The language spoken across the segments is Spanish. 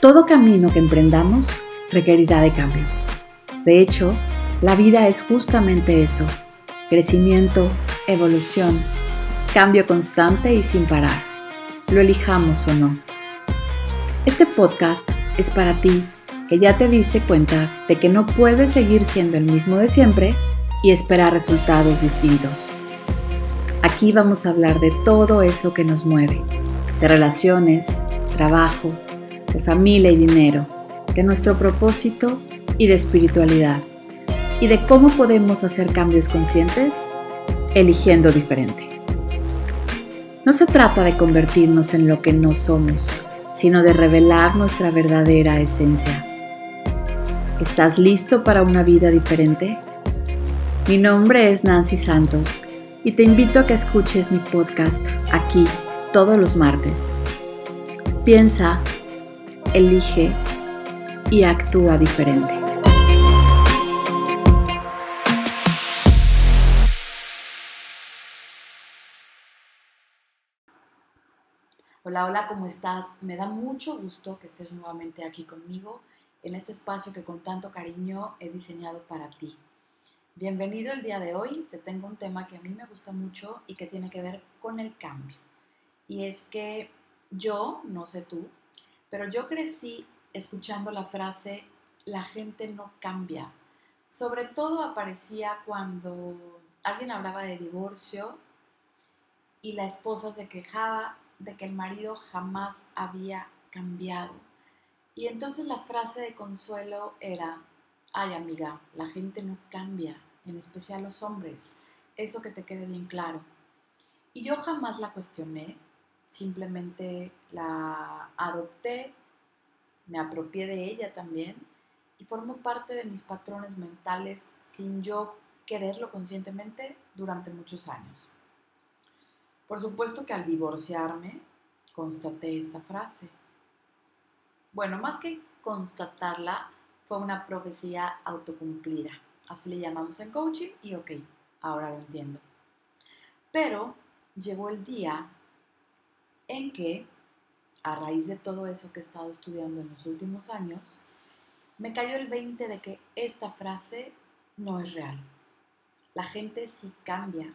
Todo camino que emprendamos requerirá de cambios. De hecho, la vida es justamente eso, crecimiento, evolución, cambio constante y sin parar, lo elijamos o no. Este podcast es para ti que ya te diste cuenta de que no puedes seguir siendo el mismo de siempre y esperar resultados distintos. Aquí vamos a hablar de todo eso que nos mueve, de relaciones, trabajo, de familia y dinero, de nuestro propósito y de espiritualidad, y de cómo podemos hacer cambios conscientes eligiendo diferente. No se trata de convertirnos en lo que no somos, sino de revelar nuestra verdadera esencia. ¿Estás listo para una vida diferente? Mi nombre es Nancy Santos y te invito a que escuches mi podcast aquí todos los martes. Piensa elige y actúa diferente. Hola, hola, ¿cómo estás? Me da mucho gusto que estés nuevamente aquí conmigo en este espacio que con tanto cariño he diseñado para ti. Bienvenido el día de hoy. Te tengo un tema que a mí me gusta mucho y que tiene que ver con el cambio. Y es que yo, no sé tú, pero yo crecí escuchando la frase, la gente no cambia. Sobre todo aparecía cuando alguien hablaba de divorcio y la esposa se quejaba de que el marido jamás había cambiado. Y entonces la frase de consuelo era, ay amiga, la gente no cambia, en especial los hombres, eso que te quede bien claro. Y yo jamás la cuestioné, simplemente la adopté, me apropié de ella también y formó parte de mis patrones mentales sin yo quererlo conscientemente durante muchos años. Por supuesto que al divorciarme constaté esta frase. Bueno, más que constatarla, fue una profecía autocumplida. Así le llamamos en coaching y ok, ahora lo entiendo. Pero llegó el día en que, a raíz de todo eso que he estado estudiando en los últimos años, me cayó el 20 de que esta frase no es real. La gente sí cambia.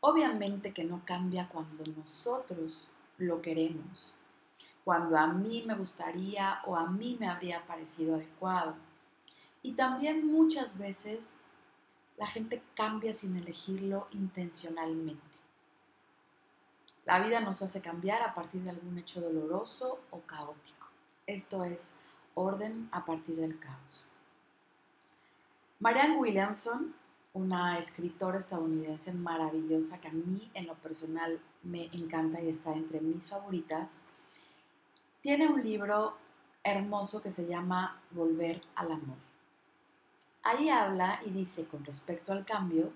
Obviamente que no cambia cuando nosotros lo queremos, cuando a mí me gustaría o a mí me habría parecido adecuado. Y también muchas veces la gente cambia sin elegirlo intencionalmente. La vida nos hace cambiar a partir de algún hecho doloroso o caótico. Esto es orden a partir del caos. Marianne Williamson, una escritora estadounidense maravillosa que a mí en lo personal me encanta y está entre mis favoritas, tiene un libro hermoso que se llama Volver al Amor. Ahí habla y dice con respecto al cambio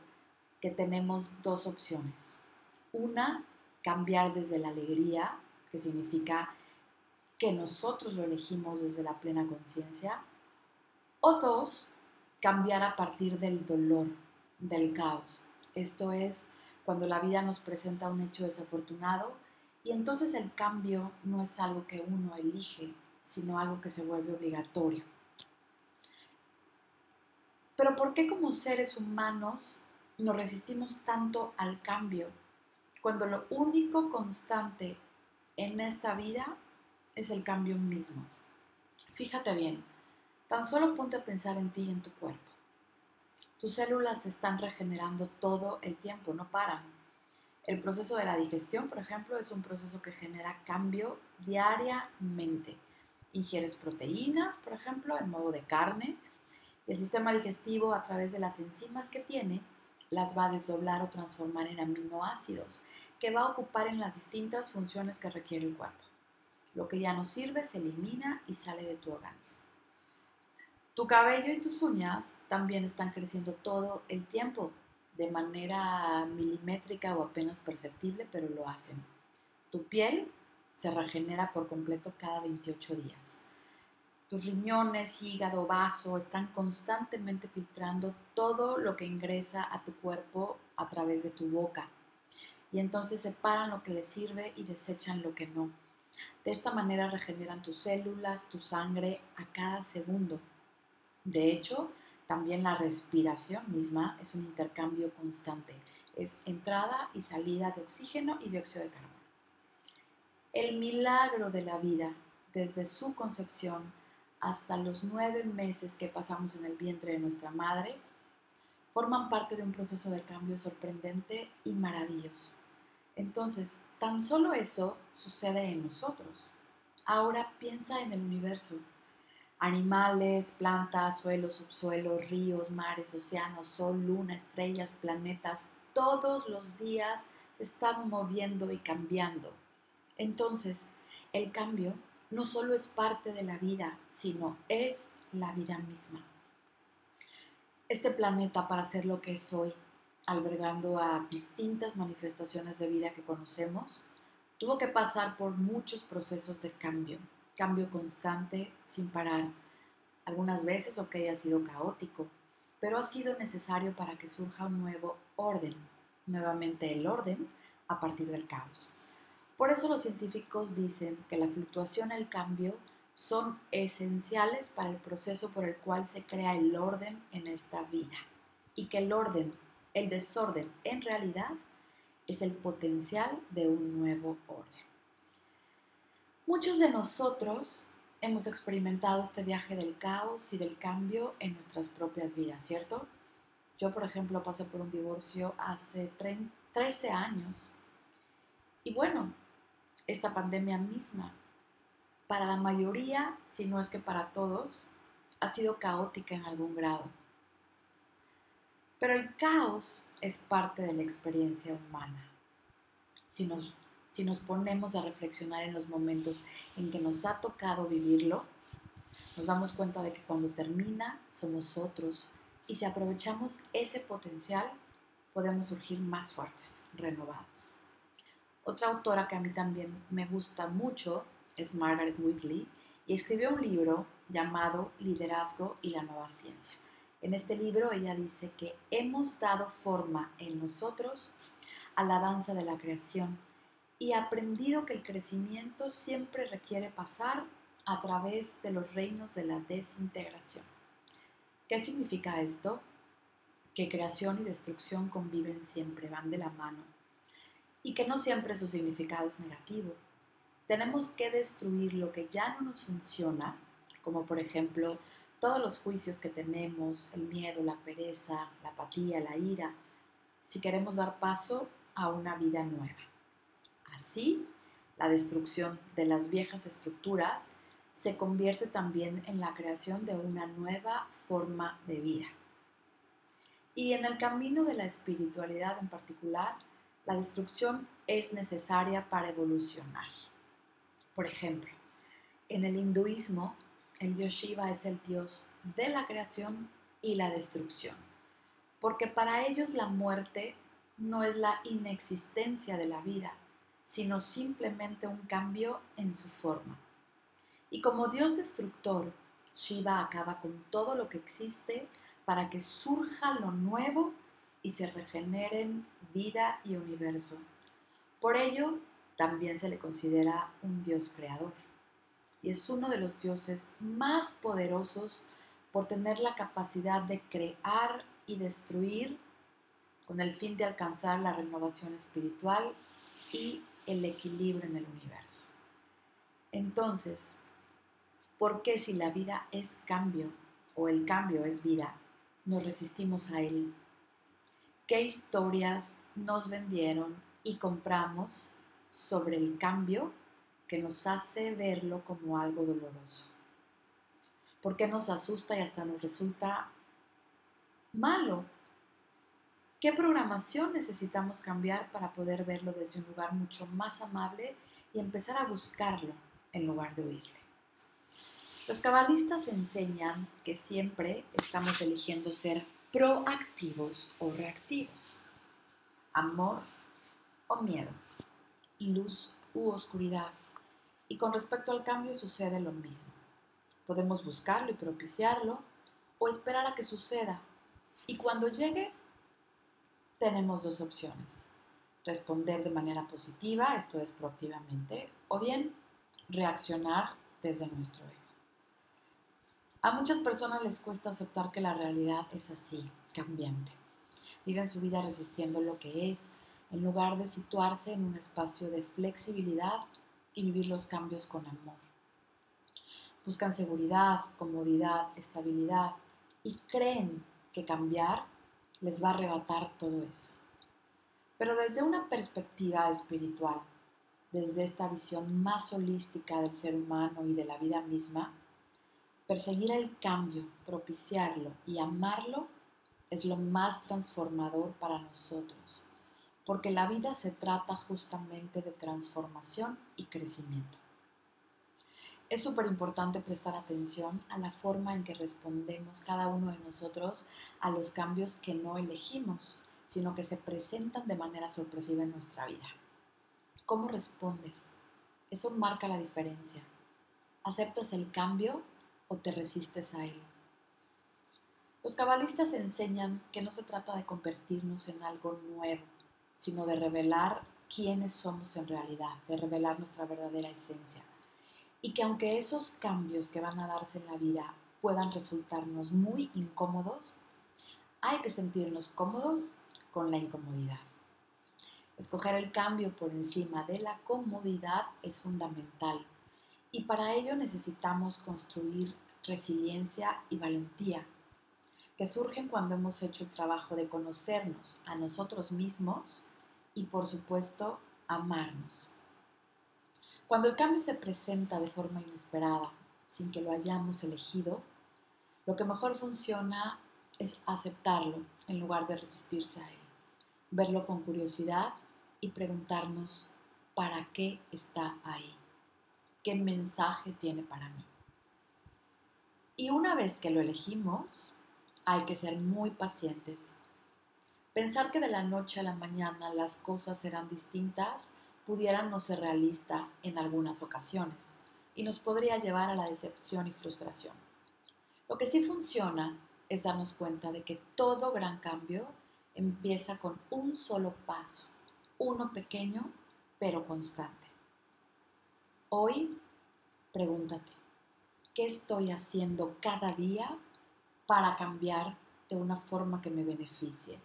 que tenemos dos opciones. Una cambiar desde la alegría, que significa que nosotros lo elegimos desde la plena conciencia. O dos, cambiar a partir del dolor, del caos. Esto es cuando la vida nos presenta un hecho desafortunado y entonces el cambio no es algo que uno elige, sino algo que se vuelve obligatorio. Pero ¿por qué como seres humanos nos resistimos tanto al cambio cuando lo único constante en esta vida es el cambio mismo. Fíjate bien, tan solo ponte a pensar en ti y en tu cuerpo. Tus células se están regenerando todo el tiempo, no paran. El proceso de la digestión, por ejemplo, es un proceso que genera cambio diariamente. Ingieres proteínas, por ejemplo, en modo de carne. El sistema digestivo, a través de las enzimas que tiene, las va a desdoblar o transformar en aminoácidos que va a ocupar en las distintas funciones que requiere el cuerpo. Lo que ya no sirve se elimina y sale de tu organismo. Tu cabello y tus uñas también están creciendo todo el tiempo, de manera milimétrica o apenas perceptible, pero lo hacen. Tu piel se regenera por completo cada 28 días. Tus riñones, hígado, vaso están constantemente filtrando todo lo que ingresa a tu cuerpo a través de tu boca y entonces separan lo que les sirve y desechan lo que no. De esta manera regeneran tus células, tu sangre a cada segundo. De hecho, también la respiración misma es un intercambio constante. Es entrada y salida de oxígeno y dióxido de carbono. El milagro de la vida, desde su concepción hasta los nueve meses que pasamos en el vientre de nuestra madre, forman parte de un proceso de cambio sorprendente y maravilloso. Entonces, tan solo eso sucede en nosotros. Ahora piensa en el universo. Animales, plantas, suelo, subsuelo, ríos, mares, océanos, sol, luna, estrellas, planetas, todos los días se están moviendo y cambiando. Entonces, el cambio no solo es parte de la vida, sino es la vida misma. Este planeta, para ser lo que es hoy, albergando a distintas manifestaciones de vida que conocemos, tuvo que pasar por muchos procesos de cambio, cambio constante, sin parar. Algunas veces, ok, ha sido caótico, pero ha sido necesario para que surja un nuevo orden, nuevamente el orden a partir del caos. Por eso los científicos dicen que la fluctuación el cambio son esenciales para el proceso por el cual se crea el orden en esta vida y que el orden, el desorden en realidad es el potencial de un nuevo orden. Muchos de nosotros hemos experimentado este viaje del caos y del cambio en nuestras propias vidas, ¿cierto? Yo, por ejemplo, pasé por un divorcio hace 13 años y bueno, esta pandemia misma, para la mayoría, si no es que para todos, ha sido caótica en algún grado. Pero el caos es parte de la experiencia humana. Si nos, si nos ponemos a reflexionar en los momentos en que nos ha tocado vivirlo, nos damos cuenta de que cuando termina somos otros y si aprovechamos ese potencial podemos surgir más fuertes, renovados. Otra autora que a mí también me gusta mucho es Margaret Whitley y escribió un libro llamado Liderazgo y la nueva ciencia. En este libro ella dice que hemos dado forma en nosotros a la danza de la creación y aprendido que el crecimiento siempre requiere pasar a través de los reinos de la desintegración. ¿Qué significa esto? Que creación y destrucción conviven siempre, van de la mano y que no siempre su significado es negativo. Tenemos que destruir lo que ya no nos funciona, como por ejemplo todos los juicios que tenemos, el miedo, la pereza, la apatía, la ira, si queremos dar paso a una vida nueva. Así, la destrucción de las viejas estructuras se convierte también en la creación de una nueva forma de vida. Y en el camino de la espiritualidad en particular, la destrucción es necesaria para evolucionar. Por ejemplo, en el hinduismo, el dios Shiva es el dios de la creación y la destrucción, porque para ellos la muerte no es la inexistencia de la vida, sino simplemente un cambio en su forma. Y como dios destructor, Shiva acaba con todo lo que existe para que surja lo nuevo y se regeneren vida y universo. Por ello, también se le considera un Dios creador y es uno de los dioses más poderosos por tener la capacidad de crear y destruir con el fin de alcanzar la renovación espiritual y el equilibrio en el universo. Entonces, ¿por qué si la vida es cambio o el cambio es vida, nos resistimos a él qué historias nos vendieron y compramos sobre el cambio que nos hace verlo como algo doloroso. ¿Por qué nos asusta y hasta nos resulta malo? ¿Qué programación necesitamos cambiar para poder verlo desde un lugar mucho más amable y empezar a buscarlo en lugar de huirle? Los cabalistas enseñan que siempre estamos eligiendo ser proactivos o reactivos, amor o miedo, luz u oscuridad. Y con respecto al cambio sucede lo mismo. Podemos buscarlo y propiciarlo o esperar a que suceda. Y cuando llegue, tenemos dos opciones. Responder de manera positiva, esto es proactivamente, o bien reaccionar desde nuestro ego. A muchas personas les cuesta aceptar que la realidad es así, cambiante. Viven su vida resistiendo lo que es, en lugar de situarse en un espacio de flexibilidad y vivir los cambios con amor. Buscan seguridad, comodidad, estabilidad y creen que cambiar les va a arrebatar todo eso. Pero desde una perspectiva espiritual, desde esta visión más holística del ser humano y de la vida misma, perseguir el cambio, propiciarlo y amarlo es lo más transformador para nosotros, porque la vida se trata justamente de transformación y crecimiento. Es súper importante prestar atención a la forma en que respondemos cada uno de nosotros a los cambios que no elegimos, sino que se presentan de manera sorpresiva en nuestra vida. ¿Cómo respondes? Eso marca la diferencia. ¿Aceptas el cambio o te resistes a él? Los cabalistas enseñan que no se trata de convertirnos en algo nuevo, sino de revelar quiénes somos en realidad, de revelar nuestra verdadera esencia. Y que aunque esos cambios que van a darse en la vida puedan resultarnos muy incómodos, hay que sentirnos cómodos con la incomodidad. Escoger el cambio por encima de la comodidad es fundamental y para ello necesitamos construir resiliencia y valentía que surgen cuando hemos hecho el trabajo de conocernos a nosotros mismos y por supuesto amarnos. Cuando el cambio se presenta de forma inesperada, sin que lo hayamos elegido, lo que mejor funciona es aceptarlo en lugar de resistirse a él, verlo con curiosidad y preguntarnos para qué está ahí, qué mensaje tiene para mí. Y una vez que lo elegimos, hay que ser muy pacientes. Pensar que de la noche a la mañana las cosas serán distintas pudiera no ser realista en algunas ocasiones y nos podría llevar a la decepción y frustración. Lo que sí funciona es darnos cuenta de que todo gran cambio empieza con un solo paso, uno pequeño pero constante. Hoy, pregúntate, ¿qué estoy haciendo cada día para cambiar de una forma que me beneficie.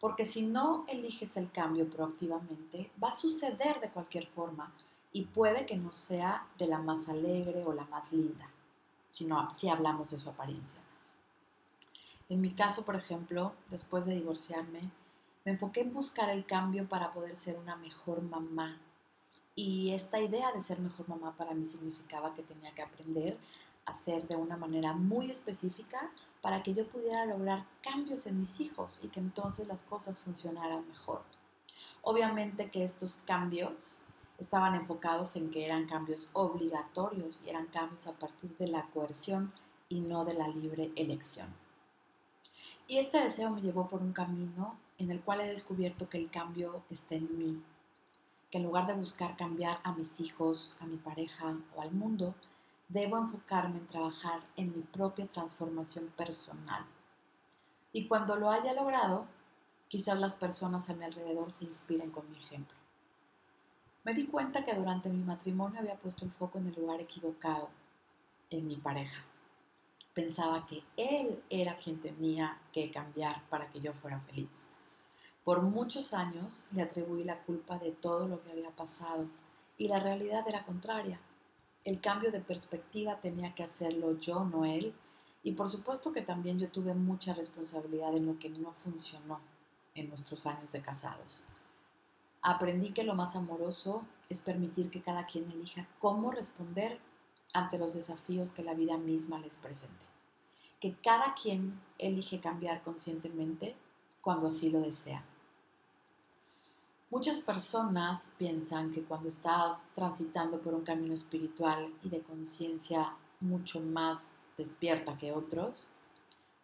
Porque si no eliges el cambio proactivamente, va a suceder de cualquier forma y puede que no sea de la más alegre o la más linda, sino si hablamos de su apariencia. En mi caso, por ejemplo, después de divorciarme, me enfoqué en buscar el cambio para poder ser una mejor mamá. Y esta idea de ser mejor mamá para mí significaba que tenía que aprender hacer de una manera muy específica para que yo pudiera lograr cambios en mis hijos y que entonces las cosas funcionaran mejor. Obviamente que estos cambios estaban enfocados en que eran cambios obligatorios y eran cambios a partir de la coerción y no de la libre elección. Y este deseo me llevó por un camino en el cual he descubierto que el cambio está en mí, que en lugar de buscar cambiar a mis hijos, a mi pareja o al mundo, debo enfocarme en trabajar en mi propia transformación personal. Y cuando lo haya logrado, quizás las personas a mi alrededor se inspiren con mi ejemplo. Me di cuenta que durante mi matrimonio había puesto el foco en el lugar equivocado, en mi pareja. Pensaba que él era quien tenía que cambiar para que yo fuera feliz. Por muchos años le atribuí la culpa de todo lo que había pasado y la realidad era contraria el cambio de perspectiva tenía que hacerlo yo, no él. Y por supuesto que también yo tuve mucha responsabilidad en lo que no funcionó en nuestros años de casados. Aprendí que lo más amoroso es permitir que cada quien elija cómo responder ante los desafíos que la vida misma les presente. Que cada quien elige cambiar conscientemente cuando así lo desea. Muchas personas piensan que cuando estás transitando por un camino espiritual y de conciencia mucho más despierta que otros,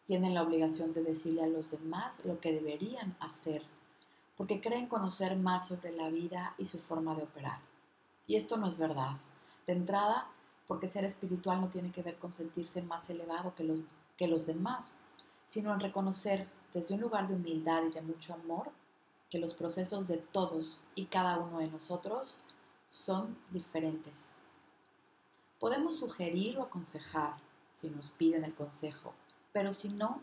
tienen la obligación de decirle a los demás lo que deberían hacer, porque creen conocer más sobre la vida y su forma de operar. Y esto no es verdad. De entrada, porque ser espiritual no tiene que ver con sentirse más elevado que los, que los demás, sino en reconocer desde un lugar de humildad y de mucho amor que los procesos de todos y cada uno de nosotros son diferentes. Podemos sugerir o aconsejar si nos piden el consejo, pero si no,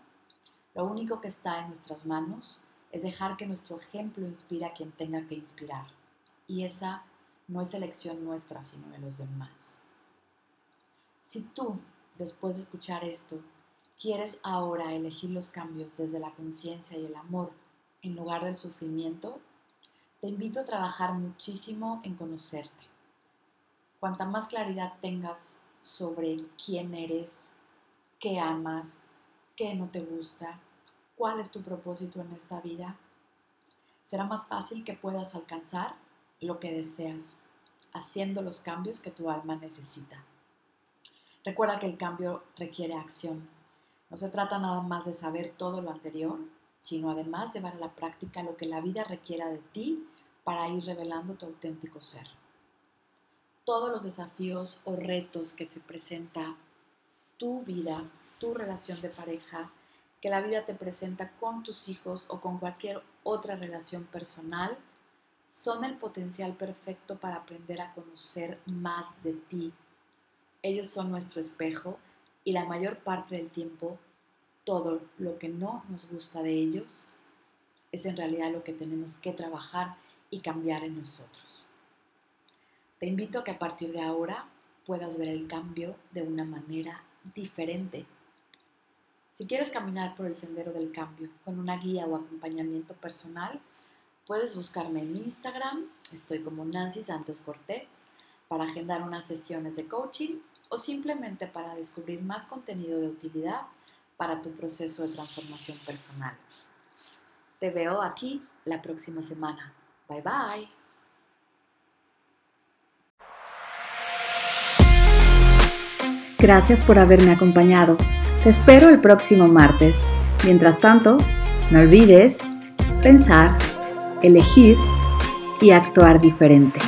lo único que está en nuestras manos es dejar que nuestro ejemplo inspire a quien tenga que inspirar. Y esa no es elección nuestra, sino de los demás. Si tú, después de escuchar esto, quieres ahora elegir los cambios desde la conciencia y el amor en lugar del sufrimiento, te invito a trabajar muchísimo en conocerte. Cuanta más claridad tengas sobre quién eres, qué amas, qué no te gusta, cuál es tu propósito en esta vida, será más fácil que puedas alcanzar lo que deseas, haciendo los cambios que tu alma necesita. Recuerda que el cambio requiere acción. No se trata nada más de saber todo lo anterior, sino además llevar a la práctica lo que la vida requiera de ti para ir revelando tu auténtico ser. Todos los desafíos o retos que te presenta tu vida, tu relación de pareja, que la vida te presenta con tus hijos o con cualquier otra relación personal, son el potencial perfecto para aprender a conocer más de ti. Ellos son nuestro espejo y la mayor parte del tiempo todo lo que no nos gusta de ellos es en realidad lo que tenemos que trabajar y cambiar en nosotros. Te invito a que a partir de ahora puedas ver el cambio de una manera diferente. Si quieres caminar por el sendero del cambio con una guía o acompañamiento personal, puedes buscarme en Instagram, estoy como Nancy Santos Cortés, para agendar unas sesiones de coaching o simplemente para descubrir más contenido de utilidad para tu proceso de transformación personal. Te veo aquí la próxima semana. Bye bye. Gracias por haberme acompañado. Te espero el próximo martes. Mientras tanto, no olvides pensar, elegir y actuar diferente.